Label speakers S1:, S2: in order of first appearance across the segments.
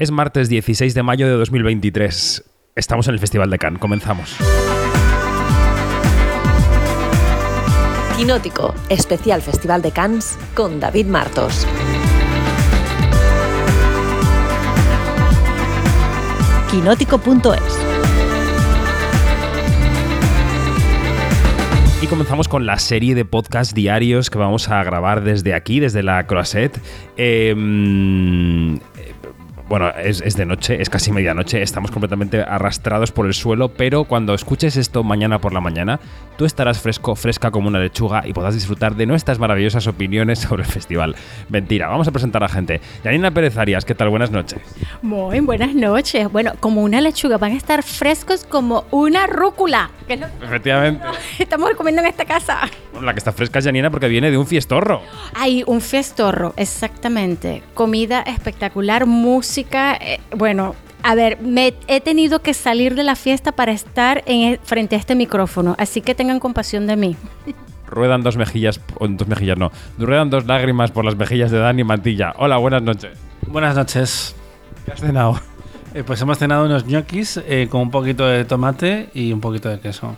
S1: Es martes 16 de mayo de 2023. Estamos en el Festival de Cannes. Comenzamos.
S2: Quinótico, especial Festival de Cannes con David Martos. Quinótico.es
S1: Y comenzamos con la serie de podcast diarios que vamos a grabar desde aquí, desde la Croisette. Em, bueno, es, de noche, es casi medianoche, estamos completamente arrastrados por el suelo, pero cuando escuches esto mañana por la mañana, tú estarás fresco, fresca como una lechuga y podrás disfrutar de nuestras maravillosas opiniones sobre el festival. Mentira, vamos a presentar a gente. Yanina Pérez Arias, ¿qué tal? Buenas noches.
S3: Muy buenas noches. Bueno, como una lechuga, van a estar frescos como una rúcula.
S1: Efectivamente.
S3: Estamos comiendo en esta casa.
S1: La que está fresca es Yanina porque viene de un fiestorro.
S3: Hay un fiestorro, exactamente. Comida espectacular, música eh, bueno, a ver, me he tenido que salir de la fiesta para estar en, e, frente a este micrófono, así que tengan compasión de mí.
S1: Ruedan dos mejillas, dos mejillas no, ruedan dos lágrimas por las mejillas de Dani Mantilla. Hola, buenas noches.
S4: Buenas noches.
S1: ¿Qué has cenado?
S4: Eh, pues hemos cenado unos ñoquis eh, con un poquito de tomate y un poquito de queso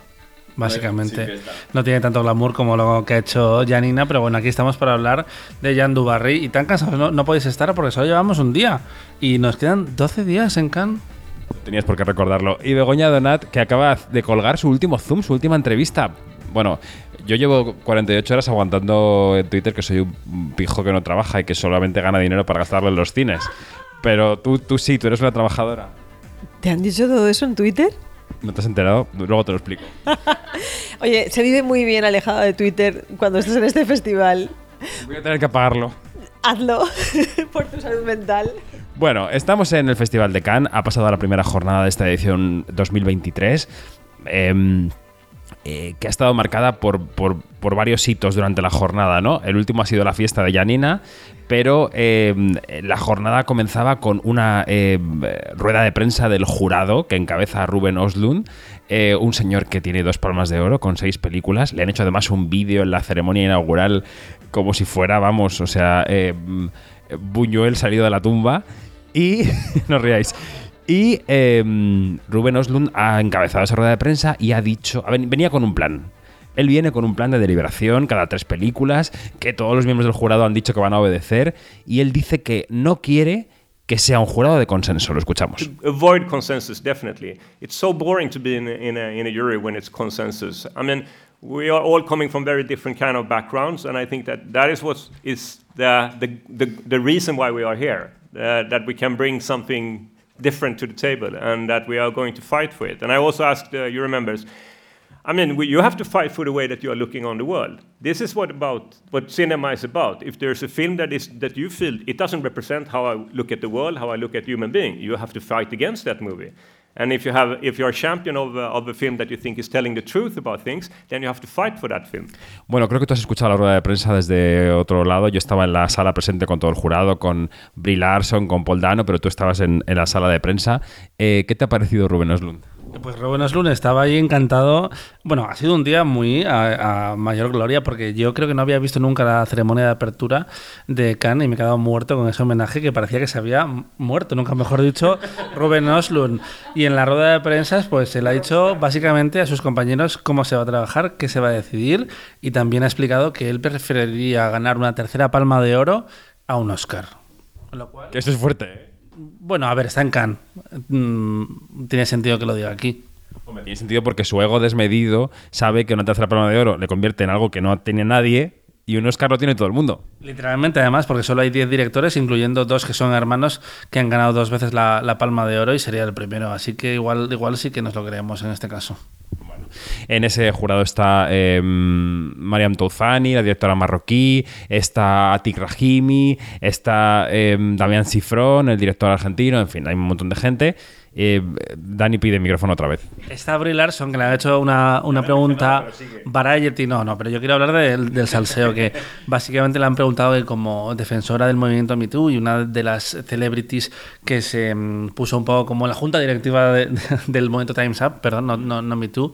S4: básicamente. no tiene tanto glamour como lo que ha hecho Janina, pero bueno, aquí estamos para hablar de Jan Dubarry. Y tan cansados no, podéis estar porque solo llevamos un día y nos quedan 12 días en Cannes.
S1: Tenías por qué recordarlo. Y Begoña Donat, que acaba de colgar su último Zoom, su última entrevista. Bueno, yo llevo 48 horas aguantando en Twitter que soy un pijo que no trabaja y que solamente gana dinero para gastarlo en los cines. Pero tú, tú sí, tú eres una trabajadora.
S5: ¿Te han dicho todo eso en Twitter?
S1: ¿No te has enterado? Luego te lo explico.
S5: Oye, se vive muy bien alejado de Twitter cuando estás en este festival.
S1: Voy a tener que apagarlo.
S5: Hazlo por tu salud mental.
S1: Bueno, estamos en el Festival de Cannes. Ha pasado la primera jornada de esta edición 2023. Em, eh, que ha estado marcada por, por, por, varios hitos durante la jornada, ¿no? El último ha sido la fiesta de Janina, pero eh, la jornada comenzaba con una eh, rueda de prensa del jurado que encabeza Ruben Oslund, eh, un señor que tiene dos palmas de oro con seis películas. Le han hecho además un vídeo en la ceremonia inaugural como si fuera, vamos, o sea, Buñuel salido de la tumba. Y, no ríais. Y Ruben Oslund ha encabezado esa rueda de prensa y ha dicho, venía con un plan. Él viene con un plan de deliberación cada tres películas que todos los miembros del jurado han dicho que van a obedecer y él dice que no quiere que sea un jurado de consenso. Lo escuchamos.
S6: Avoid consensus, definitely. It's so boring to be in a, in a, jury when it's consensus. I mean, we are all coming from very different kind of backgrounds, and I think that that is what is the, the, the, the reason why we are here, uh, that we can bring something different to the table, and that we are going to fight for it. And I also asked uh, your members, I mean, we, you have to fight for the way that you are looking on the world. This is what about what cinema is about. If there's a film that is that you feel it doesn't represent how I look at the world, how I look at human being, you have to fight against that movie. And if you have, if you're a champion of, uh, of a film that you think is telling the truth about things, then you have to fight for that film.
S1: Bueno, creo que tú has escuchado la rueda de prensa desde otro lado. Yo estaba en la sala presente con todo el jurado, con Brie Larson, con Paul Dano, pero tú estabas en, en la sala de prensa. Eh, ¿Qué te ha parecido Rubén Oslund?
S4: Pues Rubén Oslund estaba ahí encantado. Bueno, ha sido un día muy a, mayor gloria porque yo creo que no había visto nunca la ceremonia de apertura de Cannes y me he quedado muerto con ese homenaje que parecía que se había muerto, nunca mejor dicho, Rubén Oslund. Y en la rueda de prensa, pues él ha dicho básicamente a sus compañeros cómo se va a trabajar, qué se va a decidir y también ha explicado que él preferiría ganar una tercera palma de oro a un Oscar.
S1: Que eso es fuerte, ¿eh?
S4: Bueno, a ver, está en Cannes. Mm, tiene sentido que lo diga aquí.
S1: tiene sentido porque su ego desmedido sabe que una tercera palma de oro le convierte en algo que no tiene nadie y un Oscar lo tiene todo el mundo.
S4: Literalmente, además, porque solo hay 10 directores, incluyendo dos que son hermanos que han ganado dos veces la, la palma de oro y sería el primero. Así que igual, igual sí que nos lo creemos en este caso.
S1: En ese jurado está eh, Mariam Touzani, la directora marroquí, está Atik Rahimi, está eh, Damián Cifrón, el director argentino, en fin, hay un montón de gente. Eh, Dani pide micrófono otra vez.
S4: Está Brie Larson, que le ha hecho una, una pregunta. Variety, no, no, pero yo quiero hablar del, del salseo, que básicamente le han preguntado que como defensora del movimiento Me Too y una de las celebrities que se mm, puso un poco como la junta directiva del movimiento Time's Up, perdón, no, no, no Me Too,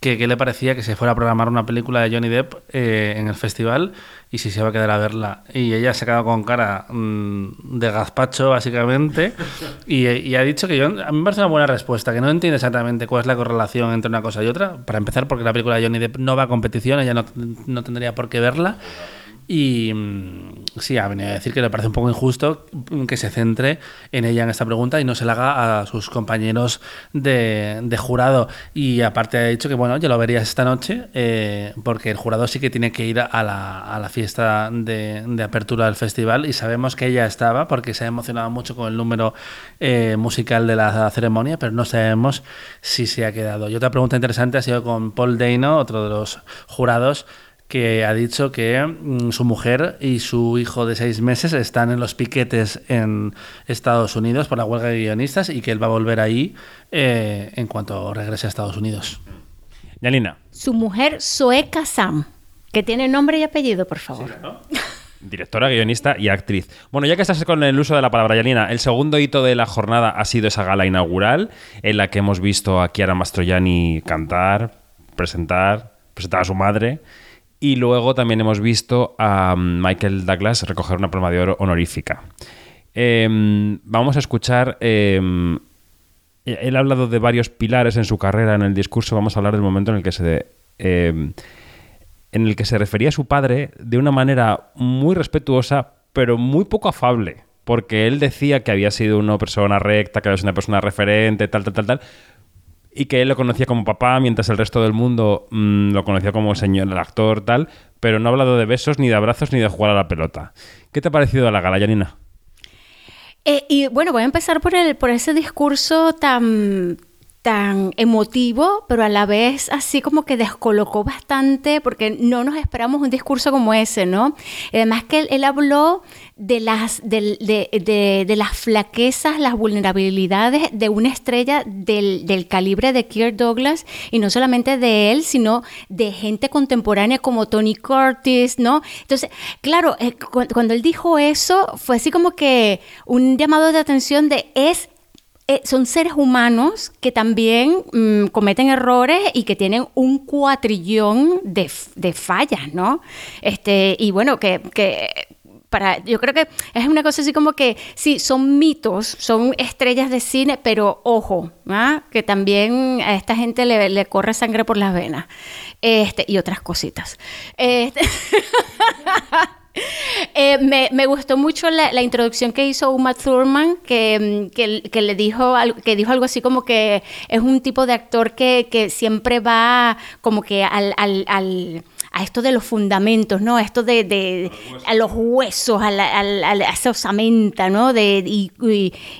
S4: que qué le parecía que se fuera a programar una película de Johnny Depp eh, en el festival y si se iba a quedar a verla. Y ella se ha quedado con cara mm, de gazpacho, básicamente, y, y ha dicho que yo, a mí me parece una buena respuesta, que no entiende exactamente cuál es la correlación entre una cosa y otra. Para empezar, porque la película de Johnny Depp no va a competición, ella no, no tendría por qué verla. Y mm, sí, ha venido a decir que le parece un poco injusto que se centre en ella en esta pregunta y no se la haga a sus compañeros de, de jurado. Y aparte ha dicho que, bueno, ya lo verías esta noche, eh, porque el jurado sí que tiene que ir a la, a la fiesta de, apertura del festival y sabemos que ella estaba porque se ha emocionado mucho con el número eh, musical de la ceremonia, pero no sabemos si se ha quedado. Y otra pregunta interesante ha sido con Paul Dano, otro de los jurados que ha dicho que mm, su mujer y su hijo de seis meses están en los piquetes en Estados Unidos por la huelga de guionistas y que él va a volver ahí eh, en cuanto regrese a Estados Unidos.
S1: Yanina,
S3: Su mujer, Zoe Kazan, que tiene nombre y apellido, por favor.
S1: directora, guionista y actriz. Bueno, ya que estás con el uso de la palabra Yanina, el segundo hito de la jornada ha sido esa gala inaugural en la que hemos visto a Chiara Mastroianni cantar, presentar, presentar a su madre. Y luego también hemos visto a mm, Michael Douglas recoger una palma de oro honorífica. Em, vamos a escuchar. em, él ha hablado de varios pilares en su carrera en el discurso. Vamos a hablar del momento en el que se. em, en el que se refería a su padre de una manera muy respetuosa, pero muy poco afable. Porque él decía que había sido una persona recta, que había sido una persona referente, tal, tal, tal, tal. Y que él lo conocía como papá, mientras el resto del mundo mm, lo conocía como señor, el actor, tal. Pero no ha hablado de besos, ni de abrazos, ni de jugar a la pelota. ¿Qué te ha parecido la gala, Janina?
S3: Eh, y bueno, voy a empezar por, el, por ese discurso tan, tan emotivo, pero a la vez así como que descolocó bastante, porque no nos esperamos un discurso como ese, ¿no? Además que él, habló de las, de, de- las flaquezas, las vulnerabilidades de una estrella del, del calibre de Kirk Douglas, y no solamente de él, sino de gente contemporánea como Tony Curtis, ¿no? Entonces, claro, eh, cu- cuando él dijo eso, fue así como que un llamado de atención de es eh, son seres humanos que también mm, cometen errores y que tienen un cuatrillón de, de fallas, ¿no? Este, y bueno, que, que para, yo creo que es una cosa así como que sí, son mitos, son estrellas de cine, pero ojo, ¿ah? que también a esta gente le, le corre sangre por las venas este, y otras cositas. Este, Eh, me, gustó mucho la, introducción que hizo Uma Thurman, que, mm, que, le dijo, que dijo algo así como que es un tipo de actor que, que siempre va como que al, al- a esto de los fundamentos, ¿no? A esto de, de- a los huesos, a, la, a la- a esa osamenta, ¿no? De, y-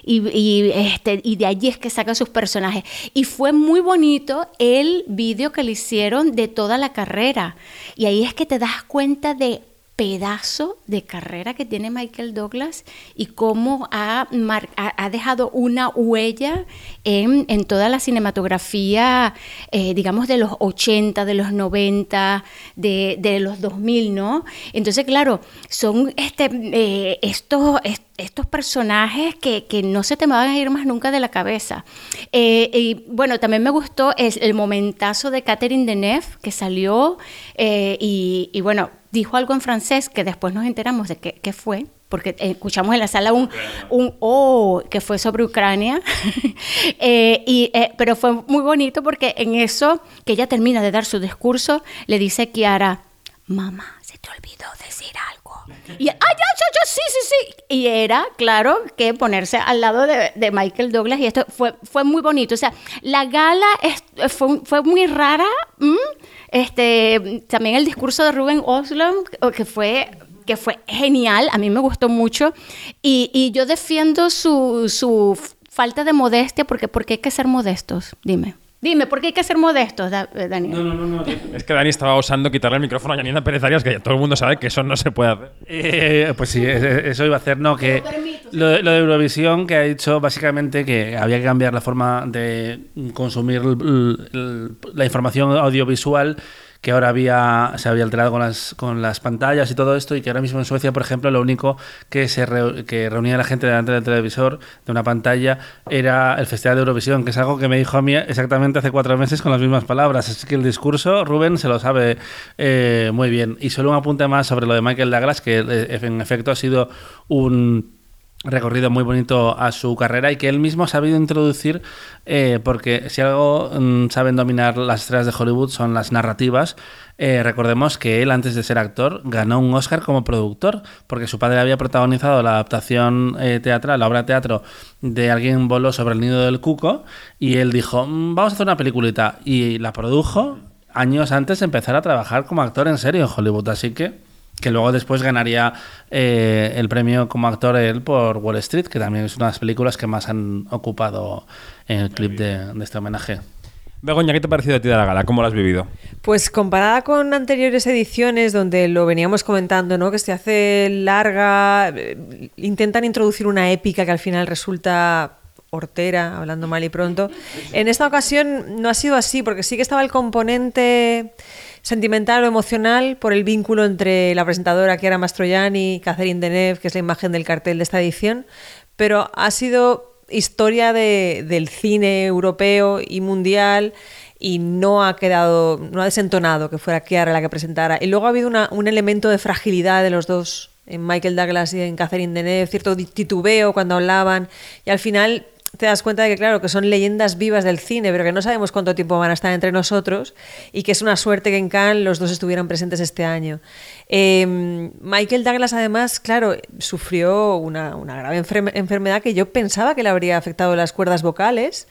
S3: y, este, y de allí es que saca sus personajes. Y fue muy bonito el vídeo que le hicieron de toda la carrera. Y ahí es que te das cuenta de pedazo de carrera que tiene Michael Douglas y cómo ha, ha, dejado una huella en, en toda la cinematografía, eh, digamos, de los 80, de los 90, de, de los 2000, ¿no? Entonces, claro, son este, eh, estos, est- estos personajes que, que no se te van a ir más nunca de la cabeza. Eh, y bueno, también me gustó es el momentazo de Catherine Deneuve que salió y, y bueno, dijo algo en francés que después nos enteramos de qué, qué fue, porque eh, escuchamos en la sala un, un oh que fue sobre Ucrania, Eh, y, eh, pero fue muy bonito porque en eso que ella termina de dar su discurso, le dice Kiara, mamá, se te olvidó decir algo. Y, ah, ya, yo, yo, sí, sí, sí. Y era, claro, que ponerse al lado de, de Michael Douglas y esto fue, fue muy bonito. O sea, la gala es- fue, fue muy rara. Este, también el discurso de Ruben Oslo, que fue que fue genial, a mí me gustó mucho, y, yo defiendo su, su falta de modestia, porque ¿por qué hay que ser modestos? Dime. Dime, ¿por qué hay que ser modestos, Da- eh, Daniel?
S4: no, no.
S1: Es que Dani estaba osando quitarle el micrófono a Janina Pérez Arias, que ya todo el mundo sabe que eso no se puede hacer.
S4: Eh, pues sí, es- es- eso iba a hacer, no, que lo, de- lo de Eurovisión que ha dicho básicamente que había que cambiar la forma de consumir la información audiovisual, que ahora había, se había alterado con las, con las pantallas y todo esto, y que ahora mismo en Suecia, por ejemplo, lo único que, se re- que reunía a la gente delante del televisor, de una pantalla, era el Festival de Eurovisión, que es algo que me dijo a mí exactamente hace cuatro meses con las mismas palabras. Así que el discurso, Rubén se lo sabe eh, muy bien. Y solo un apunte más sobre lo de Michael Douglas, que eh, en efecto ha sido un recorrido muy bonito a su carrera y que él mismo ha sabido introducir, eh, porque si algo mm, saben dominar las estrellas de Hollywood son las narrativas. Eh, recordemos que él, antes de ser actor, ganó un Oscar como productor, porque su padre había protagonizado la adaptación eh, teatral, la obra de teatro de Alguien voló sobre el nido del cuco, y él dijo, "Mm, vamos a hacer una peliculita, y la produjo años antes de empezar a trabajar como actor en serio en Hollywood, así que que luego después ganaría eh, el premio como actor él por Wall Street, que también es una de las películas que más han ocupado en el clip de, de este homenaje.
S1: Begoña, ¿qué te ha parecido a ti de la gala? ¿Cómo lo has vivido?
S5: Pues comparada con anteriores ediciones donde lo veníamos comentando, ¿no? Que se hace larga, eh, intentan introducir una épica que al final resulta hortera, hablando mal y pronto. En esta ocasión no ha sido así, porque sí que estaba el componente sentimental o emocional por el vínculo entre la presentadora Chiara Mastroianni y Catherine Deneuve, que es la imagen del cartel de esta edición, pero ha sido historia de- del cine europeo y mundial y no ha quedado, no ha desentonado que fuera Chiara la que presentara. Y luego ha habido un elemento de fragilidad de los dos, en Michael Douglas y en Catherine Deneuve, cierto titubeo cuando hablaban, y al final te das cuenta de que, claro, que son leyendas vivas del cine, pero que no sabemos cuánto tiempo van a estar entre nosotros y que es una suerte que en Cannes los dos estuvieran presentes este año. Eh, Michael Douglas, además, claro, sufrió una, una grave enferme- enfermedad que yo pensaba que le habría afectado las cuerdas vocales.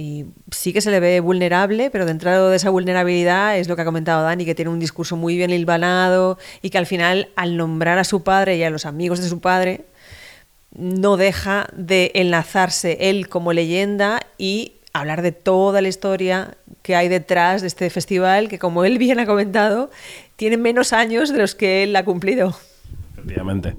S5: Y sí que se le ve vulnerable, pero dentro de esa vulnerabilidad es lo que ha comentado Dani, que tiene un discurso muy bien hilvanado y que al final, al nombrar a su padre y a los amigos de su padre, no deja de enlazarse él como leyenda y hablar de toda la historia que hay detrás de este festival, que como él bien ha comentado, tiene menos años de los que él ha cumplido.
S1: Efectivamente.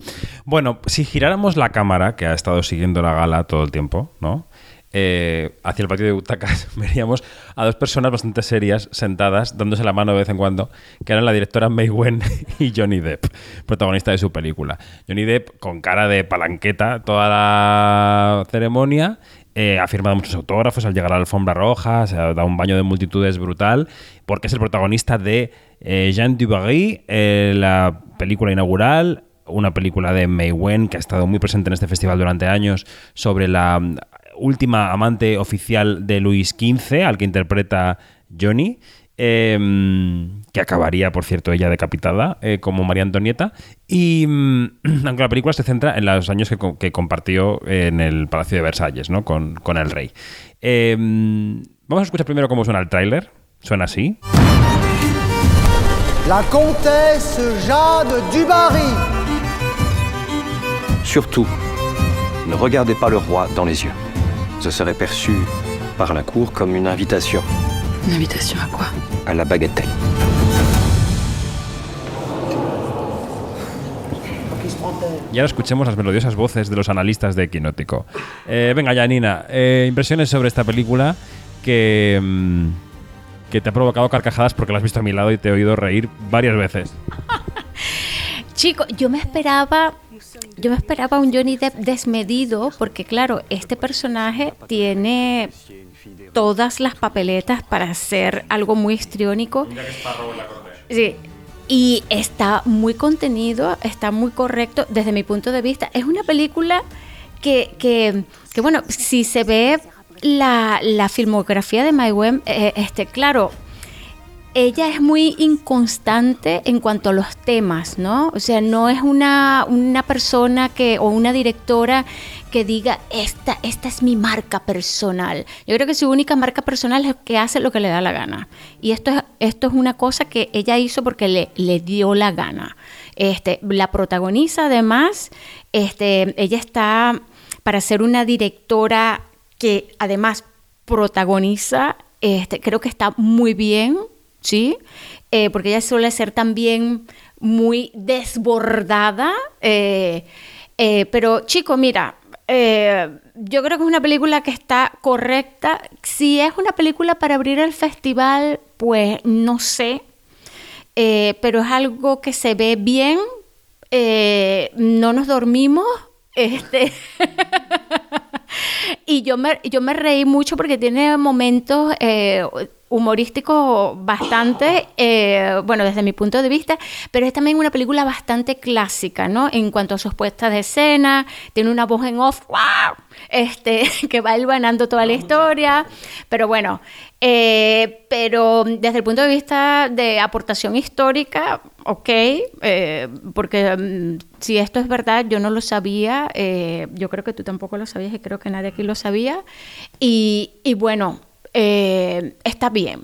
S1: Bueno, si giráramos la cámara, que ha estado siguiendo la gala todo el tiempo, ¿no? Eh, hacia el patio de butacas, veríamos a dos personas bastante serias sentadas, dándose la mano de vez en cuando, que eran la directora May Wen y Johnny Depp, protagonista de su película. Johnny Depp con cara de palanqueta toda la ceremonia, eh, ha firmado muchos autógrafos al llegar a la alfombra roja, se ha dado un baño de multitudes brutal, porque es el protagonista de eh, Jean Dubarry, la película inaugural, una película de May Wen que ha estado muy presente en este festival durante años sobre la última amante oficial de Luis XV, al que interpreta Johnny. eh, que acabaría, por cierto, ella decapitada eh, como María Antonieta. Y mm, aunque la película se centra en los años que, co- que compartió en el Palacio de Versalles, ¿no? Con, con el rey. Eh, vamos a escuchar primero cómo suena el tráiler. Suena así.
S7: La comtesse Jade du Barry.
S8: Surtout, ne regardez pas le roi dans les yeux. Ce serait perçu par la cour comme une invitation
S9: Une invitation à quoi
S8: à la bagatelle.
S1: Y ahora escuchemos las melodiosas voces de los analistas de Equinótico. Eh, venga, Janina, eh, impresiones sobre esta película que, mm, que te ha provocado carcajadas porque la has visto a mi lado y te he oído reír varias veces.
S3: Chico, yo me esperaba, yo me esperaba un Johnny Depp desmedido, porque claro, este personaje tiene todas las papeletas para hacer algo muy histriónico. Sí. Y está muy contenido, está muy correcto desde mi punto de vista. Es una película que, que, que, bueno, si se ve la, la filmografía de My Wen, eh, este, claro, ella es muy inconstante en cuanto a los temas, ¿no? O sea, no es una, una persona que, o una directora que diga, esta, esta es mi marca personal. Yo creo que su única marca personal es que hace lo que le da la gana. Y esto es, esto es una cosa que ella hizo porque le, le dio la gana. Este, la protagoniza además, este, ella está para ser una directora que además protagoniza, este, creo que está muy bien, ¿sí? Eh, porque ella suele ser también muy desbordada. eh, eh, pero, chico, mira, yo creo que es una película que está correcta. Si es una película para abrir el festival, pues no sé. pero es algo que se ve bien, no nos dormimos. Este y yo me, yo me reí mucho porque tiene momentos humorísticos bastante, eh, bueno, desde mi punto de vista, pero es también una película bastante clásica, ¿no? En cuanto a sus puestas de escena, tiene una voz en off, ¡wow! Este, que va hilvanando toda la historia, pero bueno, eh, pero desde el punto de vista de aportación histórica, ok, eh, porque mm, si esto es verdad, yo no lo sabía, yo creo que tú tampoco lo sabías y creo que nadie aquí lo sabía, y, y bueno, eh, está bien.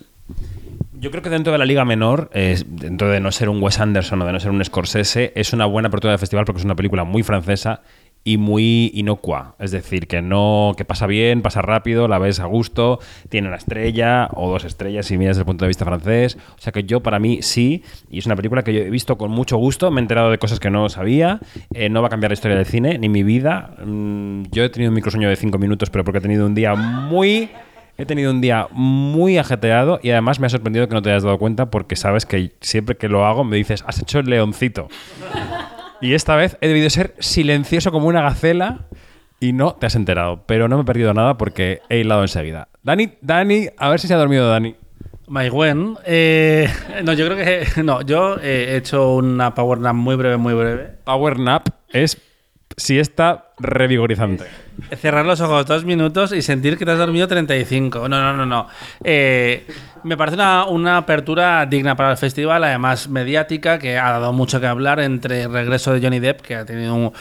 S1: Yo creo que dentro de la Liga Menor, eh, dentro de no ser un Wes Anderson o de no ser un Scorsese, es una buena apertura de festival porque es una película muy francesa y muy inocua. Es decir, que no que pasa bien, pasa rápido, la ves a gusto, tiene una estrella o dos estrellas si miras desde el punto de vista francés. O sea que yo, para mí, sí. Y es una película que yo he visto con mucho gusto. Me he enterado de cosas que no sabía. Eh, no va a cambiar la historia del cine ni mi vida. Mm, yo he tenido un microsueño de cinco minutos, pero porque he tenido un día muy. He tenido un día muy ajetreado y además me ha sorprendido que no te hayas dado cuenta porque sabes que siempre que lo hago me dices, has hecho el leoncito. Y esta vez he debido ser silencioso como una gacela y no te has enterado. Pero no me he perdido nada porque he hilado enseguida. Dani, Dani, a ver si se ha dormido Dani.
S4: My Gwen, eh, no, yo creo que no, yo eh, he hecho una power nap muy breve, muy breve.
S1: Power nap es siesta revigorizante.
S4: Cerrar los ojos dos minutos y sentir que te has dormido 35. No, no, no, no. Eh, me parece una, una apertura digna para el festival, además mediática, que ha dado mucho que hablar entre el regreso de Johnny Depp, que ha tenido un-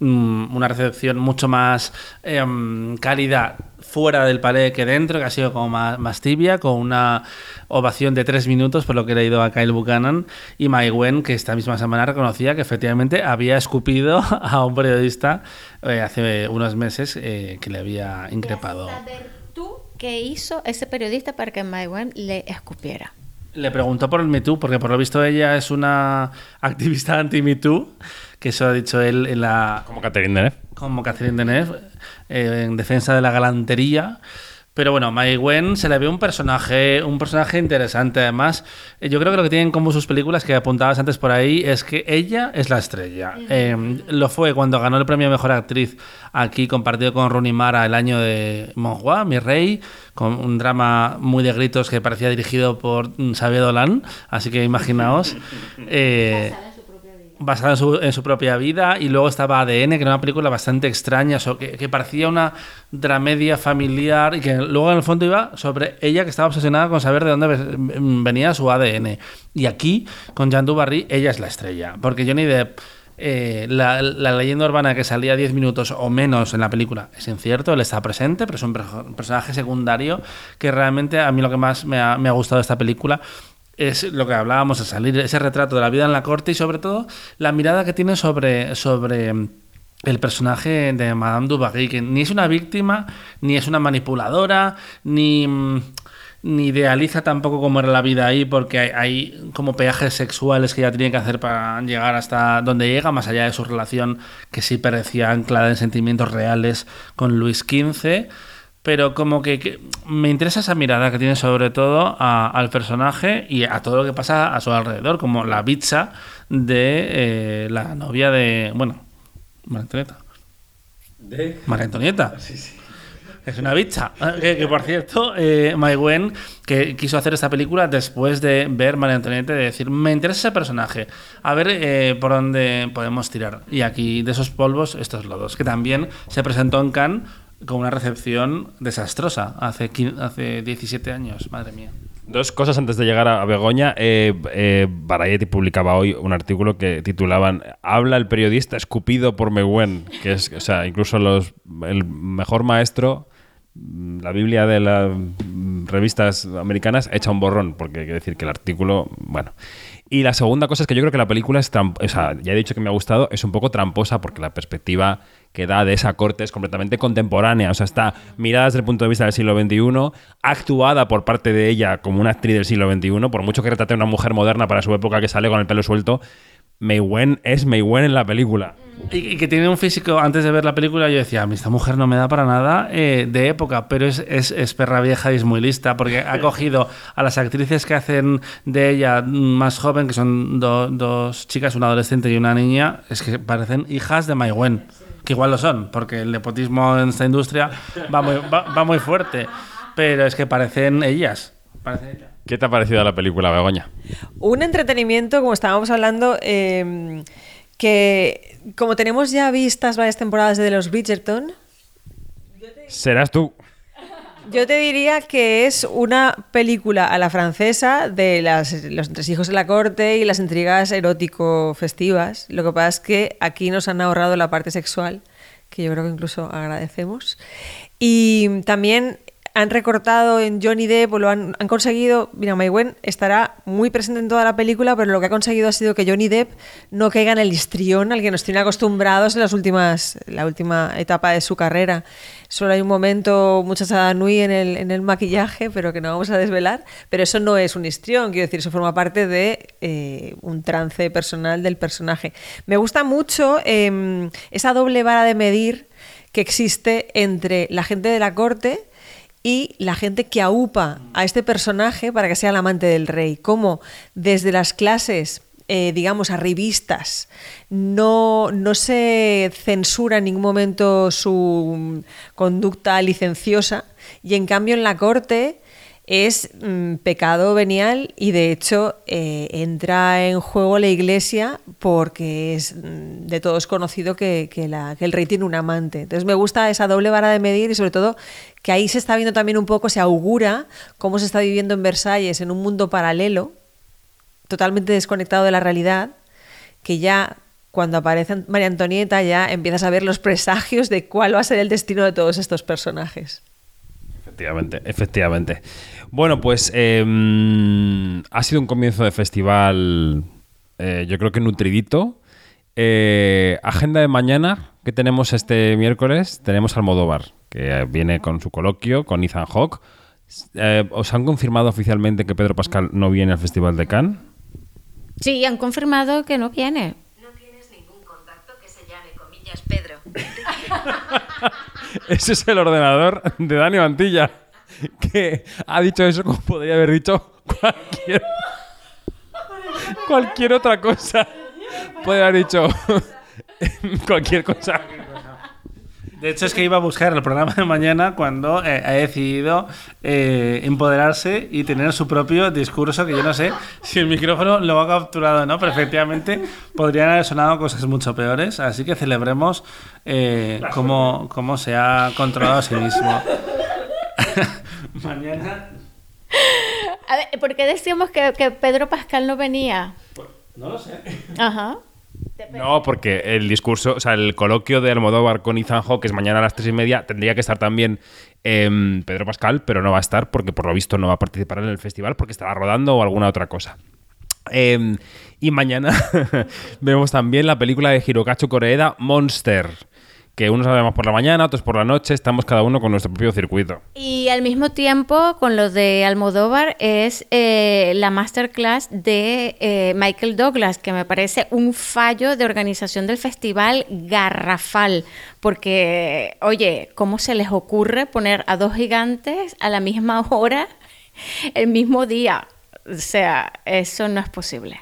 S4: una recepción mucho más em, cálida fuera del palé que dentro, que ha sido como más, más tibia, con una ovación de tres minutos, por lo que he leído a Kyle Buchanan, y Mai Wen, que esta misma semana reconocía que efectivamente había escupido a un periodista eh, hace unos meses eh, que le había increpado.
S3: ¿Tú qué hizo ese periodista para que Maywen le escupiera?
S4: Le preguntó por el Me Too, porque por lo visto ella es una activista anti-Me Too, que eso ha dicho él en la,
S1: Como Catherine Deneuve.
S4: como Catherine Deneuve, eh, en defensa de la galantería. Pero bueno, Mai Wen se le ve un personaje, un personaje interesante. Además, Eh, yo creo que lo que tienen como sus películas que apuntabas antes por ahí es que ella es la estrella. Eh, lo fue cuando ganó el premio a Mejor Actriz aquí compartido con Rooney Mara el año de Monjoie, Mi Rey, con un drama muy de gritos que parecía dirigido por mm, Xavier Dolan. Así que imaginaos. eh, basada en su, en su propia vida y luego estaba ADN, que era una película bastante extraña, so- que, que parecía una dramedia familiar y que luego en el fondo iba sobre ella que estaba obsesionada con saber de dónde ve- venía su ADN. Y aquí, con Jean Dubarry, ella es la estrella, porque Johnny Depp... eh, la, la leyenda urbana que salía 10 minutos o menos en la película es incierto, él está presente, pero es un perso- personaje secundario que realmente a mí lo que más me ha, me ha gustado de esta película es lo que hablábamos al salir, ese retrato de la vida en la corte y sobre todo la mirada que tiene sobre, sobre mm, el personaje de Madame du Barry, que ni es una víctima, ni es una manipuladora, ni, mm, ni idealiza tampoco cómo era la vida ahí, porque hay, hay como peajes sexuales que ella tiene que hacer para llegar hasta donde llega, más allá de su relación que sí parecía anclada en sentimientos reales con Luis XV pero como que, que me interesa esa mirada que tiene sobre todo a- al personaje y a todo lo que pasa a su alrededor, como la pizza de eh, la novia de, bueno, María Antonieta.
S1: ¿De?
S4: María Antonieta. Es una bicha. Que, que, por cierto, eh, que quiso hacer esta película después de ver María Antonieta y de decir, me interesa ese personaje, a ver eh, por dónde podemos tirar. Y aquí, de esos polvos, estos lodos, que también se presentó en Cannes con una recepción desastrosa hace, 15 hace 17 años, madre mía.
S1: Dos cosas antes de llegar a Begoña. Eh, eh, publicaba hoy un artículo que titulaban Habla el periodista escupido por Meguen, que es, o sea, incluso los, el mejor maestro, mm, la Biblia de las mm, revistas americanas, echa un borrón, porque hay que decir que el artículo, bueno. Y la segunda cosa es que yo creo que la película es. O sea, ya he dicho que me ha gustado, es un poco tramposa porque la perspectiva que da de esa corte es completamente contemporánea. O sea, está mirada desde el punto de vista del siglo XXI, actuada por parte de ella como una actriz del siglo XXI, por mucho que retrate a una mujer moderna para su época que sale con el pelo suelto. Mei Wen es Mei Wen en la película.
S4: Y, y que tiene un físico, antes de ver la película, yo decía, "A mí esta mujer no me da para nada eh, de época, pero es, es, es perra vieja y es muy lista, porque ha cogido a las actrices que hacen de ella más joven, que son do- dos chicas, una adolescente y una niña, es que parecen hijas de Mai Wen, que igual lo son, porque el nepotismo en esta industria va muy, va, va muy fuerte, pero es que parecen ellas. Parecen ellas.
S1: ¿Qué te ha parecido la película, Begoña?
S5: Un entretenimiento, como estábamos hablando, eh, que como tenemos ya vistas varias temporadas de los Bridgerton,
S1: Serás tú.
S5: yo te diría que es una película a la francesa de las, los entresijos de la corte y las intrigas erótico-festivas. Lo que pasa es que aquí nos han ahorrado la parte sexual, que yo creo que incluso agradecemos. Y también han recortado en Johnny Depp, o lo han, conseguido, mira, Mai Wen estará muy presente en toda la película, pero lo que ha conseguido ha sido que Johnny Depp no caiga en el histrión al que nos tiene acostumbrados en las últimas, la última etapa de su carrera. Solo hay un momento, mucha Sada Nui en el, en el maquillaje, pero que no vamos a desvelar. Pero eso no es un histrión, quiero decir, eso forma parte de eh, un trance personal del personaje. Me gusta mucho eh, esa doble vara de medir que existe entre la gente de la corte y la gente que aupa a este personaje para que sea el amante del rey. Como desde las clases, eh, digamos, arribistas, no, no se censura en ningún momento su mm, conducta licenciosa y en cambio en la corte es mm, pecado venial y de hecho eh, entra en juego la iglesia porque es mm, de todos conocido que, que la- que el rey tiene un amante. Entonces me gusta esa doble vara de medir y sobre todo que ahí se está viendo también un poco, se augura cómo se está viviendo en Versalles en un mundo paralelo, totalmente desconectado de la realidad, que ya cuando aparece María Antonieta ya empiezas a ver los presagios de cuál va a ser el destino de todos estos personajes.
S1: Efectivamente, efectivamente. Bueno, pues eh, mm, ha sido un comienzo de festival, eh, yo creo que nutridito. Eh, agenda de mañana, que tenemos este miércoles, tenemos Almodóvar, que viene con su coloquio con Ethan Hawke. Eh, ¿Os han confirmado oficialmente que Pedro Pascal no viene al Festival de Cannes?
S3: Sí, han confirmado que no viene.
S2: No tienes ningún contacto que se llame comillas Pedro.
S1: Ese es el ordenador de Dani Mantilla, que ha dicho eso como podría haber dicho cualquier, cualquier otra cosa. Puede haber dicho cualquier cosa.
S4: De hecho, es que iba a buscar el programa de mañana cuando eh, ha decidido eh, empoderarse y tener su propio discurso, que yo no sé si el micrófono lo ha capturado o no, pero efectivamente podrían haber sonado cosas mucho peores. Así que celebremos eh, cómo, cómo se ha controlado a sí mismo. mañana.
S3: A ver, ¿por qué decíamos que, que Pedro Pascal no venía?
S4: No lo sé.
S3: Ajá.
S1: No, porque el discurso, o sea, el coloquio de Almodóvar con Ethan Hawke, que es mañana a las tres y media, tendría que estar también em, Pedro Pascal, pero no va a estar porque por lo visto no va a participar en el festival porque estará rodando o alguna otra cosa. Em, y mañana vemos también la película de Hirokazu Koreeda, Monster, que unos la vemos por la mañana, otros por la noche, estamos cada uno con nuestro propio circuito.
S3: Y al mismo tiempo, con lo de Almodóvar, es eh, la masterclass de eh, Michael Douglas, que me parece un fallo de organización del festival garrafal. Porque, oye, ¿cómo se les ocurre poner a dos gigantes a la misma hora, el mismo día? O sea, eso no es posible.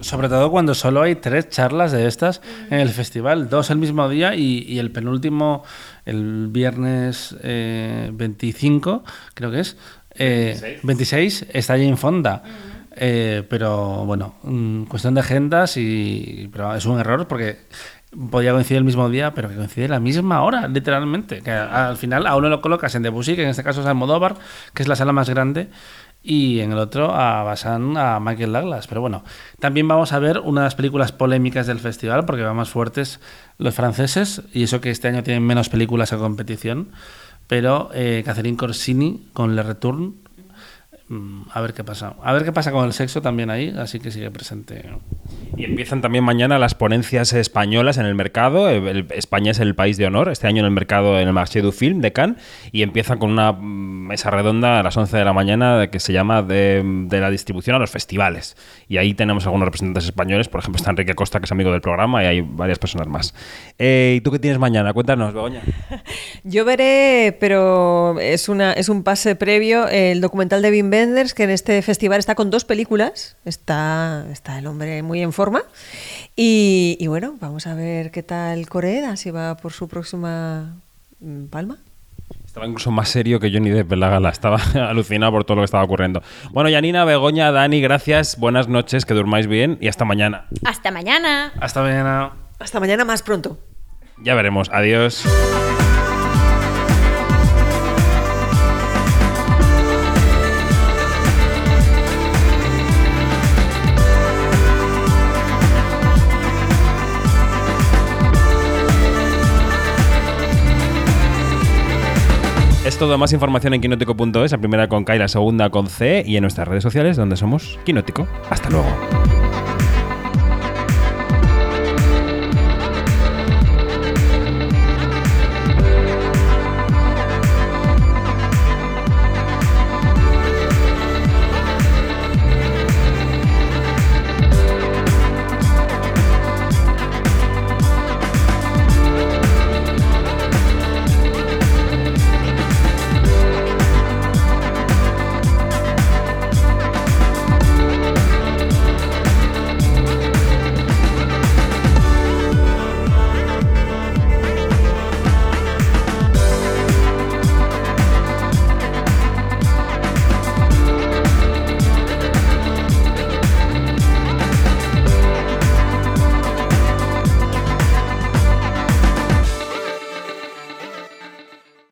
S4: Sobre todo cuando solo hay tres charlas de estas en el festival, dos el mismo día y, y el penúltimo, el viernes eh, 25, creo que es, eh, 26, está allí en Fonda. Eh, pero bueno, mm, cuestión de agendas y pero es un error porque podía coincidir el mismo día, pero que coincide la misma hora, literalmente. Que al final a uno lo colocas en Debussy, que en este caso es Almodóvar, que es la sala más grande, y en el otro a Basan, a Michael Douglas. Pero bueno, también vamos a ver una de las películas polémicas del festival, porque van más fuertes los franceses, y eso que este año tienen menos películas a competición. Pero eh, Catherine Corsini con Le Retourne mm, a ver qué pasa. A ver qué pasa con el sexo también ahí, así que sigue presente.
S1: Y empiezan también mañana las ponencias españolas en el mercado. El- el- España es el país de honor este año en el mercado en el Marché du Film de Cannes y empiezan con una mm, mesa redonda a las 11 de la mañana que se llama de, de la distribución a los festivales. Y ahí tenemos algunos representantes españoles, por ejemplo está Enrique Costa que es amigo del programa y hay varias personas más. Eh, ¿Y tú qué tienes mañana? Cuéntanos, Begoña.
S5: Yo veré, pero es, una, es un pase previo, el documental de Wim Que en este festival está con dos películas. Está, está el hombre muy en forma. Y, y bueno, vamos a ver qué tal Coreda, si va por su próxima mm, palma.
S1: Estaba incluso más serio que Johnny Depp en la gala. Estaba alucinado por todo lo que estaba ocurriendo. Bueno, Yanina, Begoña, Dani, gracias. Buenas noches, que durmáis bien y hasta mañana.
S3: Hasta mañana.
S4: Hasta mañana.
S5: Hasta mañana más pronto.
S1: Ya veremos. Adiós. Todo más información en quinótico.es, la primera con K y la segunda con C, y en nuestras redes sociales donde somos Quinótico. Hasta luego.